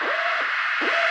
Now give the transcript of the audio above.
Woo!